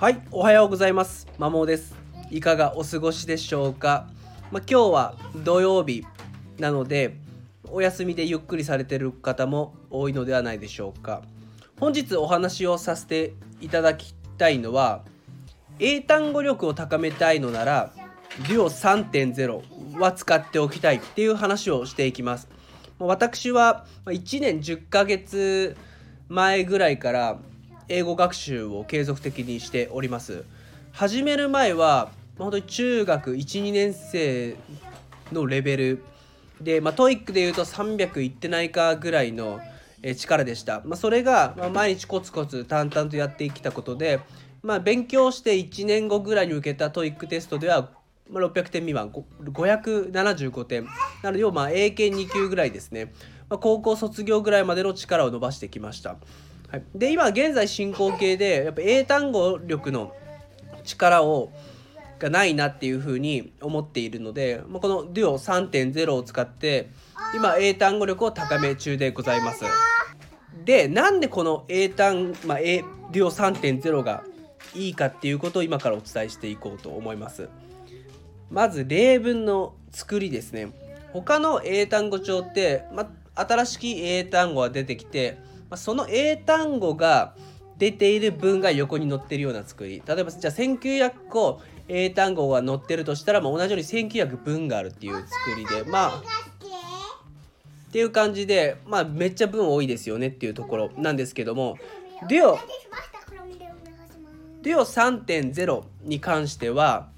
はいおはようございます。まもです。いかがお過ごしでしょうか？まあ、今日は土曜日なのでお休みでゆっくりされてる方も多いのではないでしょうか。本日お話をさせていただきたいのは英単語力を高めたいのなら DUO3.0 は使っておきたいっていう話をしていきます。私は1年10ヶ月前ぐらいから英語学習を継続的にしております。始める前は本当に中学1、2年生のレベルで、まあ、 TOEICでいうと300いってないかぐらいの力でした、まあ、それが毎日コツコツ淡々とやってきたことで、まあ、勉強して1年後ぐらいに受けた TOEICテストでは、600点未満575点。なので要は英検2級ぐらいですね、まあ、高校卒業ぐらいまでの力を伸ばしてきました、はい、で今現在進行形でやっぱ英単語力の力をがないなっていうふうに思っているので、まあ、この DUO3.0 を使って今英単語力を高め中でございます。でなんでこの英単、まあ、DUO3.0 がいいかっていうことを今からお伝えしていこうと思います。まず例文の作りですね。他の英単語帳って、まあ新しき英単語が出てきて、まその英単語が出ている文が横に載ってるような作り。例えばじゃあ1900個英単語が載ってるとしたら、まあ、同じように1900文があるっていう作りでまあっていう感じでまあめっちゃ文多いですよねっていうところなんですけどもデュオ。デュオ3.0に関しては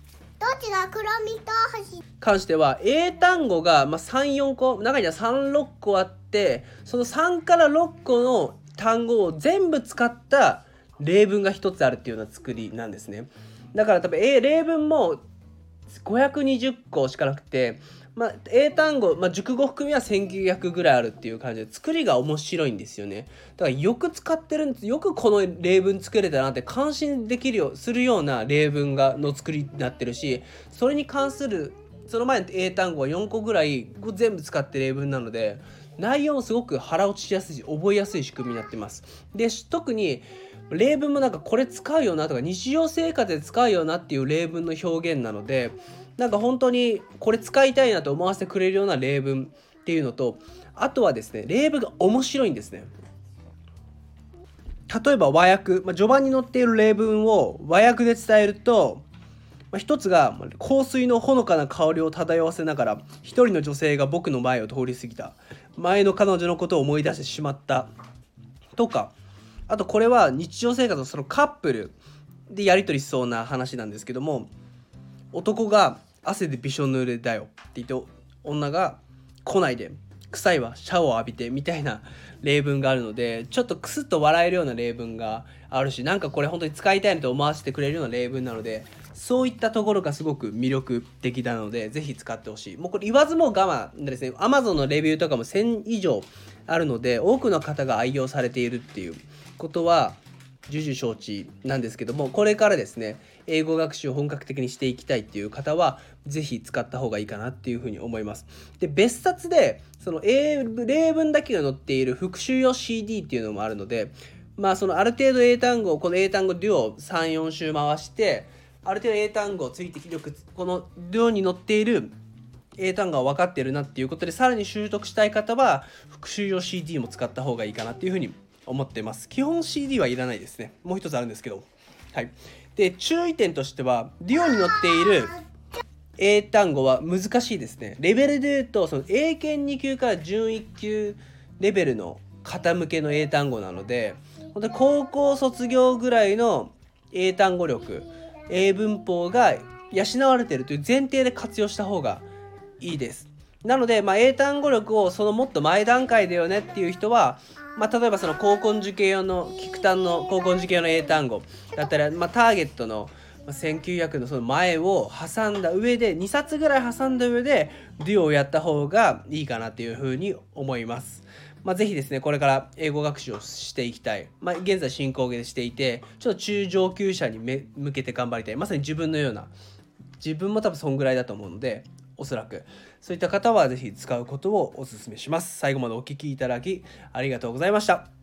どっちが黒みと星？関しては英単語が、まあ、34個中には36個あってその3から6個の単語を全部使った例文が1つあるっていうような作りなんですね。だから多分例文も520個しかなくてまあ、英単語、まあ、熟語含みは1900ぐらいあるっていう感じで作りが面白いんですよね。だからよく使ってるんですよくこの例文作れたなって感心できるよするような例文がの作りになってるしそれに関するその前の英単語は4個ぐらい全部使って例文なので内容もすごく腹落ちしやすいし覚えやすい仕組みになってます。で特に例文もなんかこれ使うよなとか日常生活で使うよなっていう例文の表現なのでなんか本当にこれ使いたいなと思わせてくれるような例文っていうのとあとはですね例文が面白いんですね。例えば和訳、まあ、序盤に載っている例文を和訳で伝えると、まあ、一つが香水のほのかな香りを漂わせながら一人の女性が僕の前を通り過ぎた。前の彼女のことを思い出してしまった。とかあとこれは日常生活のそのカップルでやり取りしそうな話なんですけども男が汗でびしょ濡れだよって言って女が来ないで臭いわシャワー浴びてみたいな例文があるのでちょっとクスッと笑えるような例文があるしなんかこれ本当に使いたいなと思わせてくれるような例文なのでそういったところがすごく魅力的なのでぜひ使ってほしい。もうこれ言わずも我慢ですね Amazon のレビューとかも1000以上あるので多くの方が愛用されているっていうことは重々承知なんですけどもこれからですね英語学習を本格的にしていきたいっていう方は是非使った方がいいかなっていうふうに思います。で別冊でその英例文だけが載っている復習用 CD っていうのもあるのでまあそのある程度英単語この英単語デュオ34週回してある程度英単語ついてよくこのデュオに載っている英単語が分かってるなっていうことでさらに習得したい方は復習用 CD も使った方がいいかなっていうふうに思ってます。基本 CD はいらないですね。もう一つあるんですけど。はい。で注意点としてはデュオに載っている英単語は難しいですね。レベルで言うとその英検2級から準1級レベルの方向けの英単語なので本当に高校卒業ぐらいの英単語力英文法が養われているという前提で活用した方がいいです。なので、まあ、英単語力をそのもっと前段階だよねっていう人はまあ、例えばその高校受験用の菊単の高校受験用の英単語だったら、まあ、ターゲットの1900のその前を挟んだ上で2冊ぐらい挟んだ上でデュオをやった方がいいかなっていうふうに思います。まあ、ぜひですね、これから英語学習をしていきたい。まあ、現在進行形でしていて、ちょっと中上級者に向けて頑張りたい。まさに自分のような、自分も多分そんぐらいだと思うので、おそらく。そういった方は是非使うことをお勧めします。最後までお聴きいただきありがとうございました。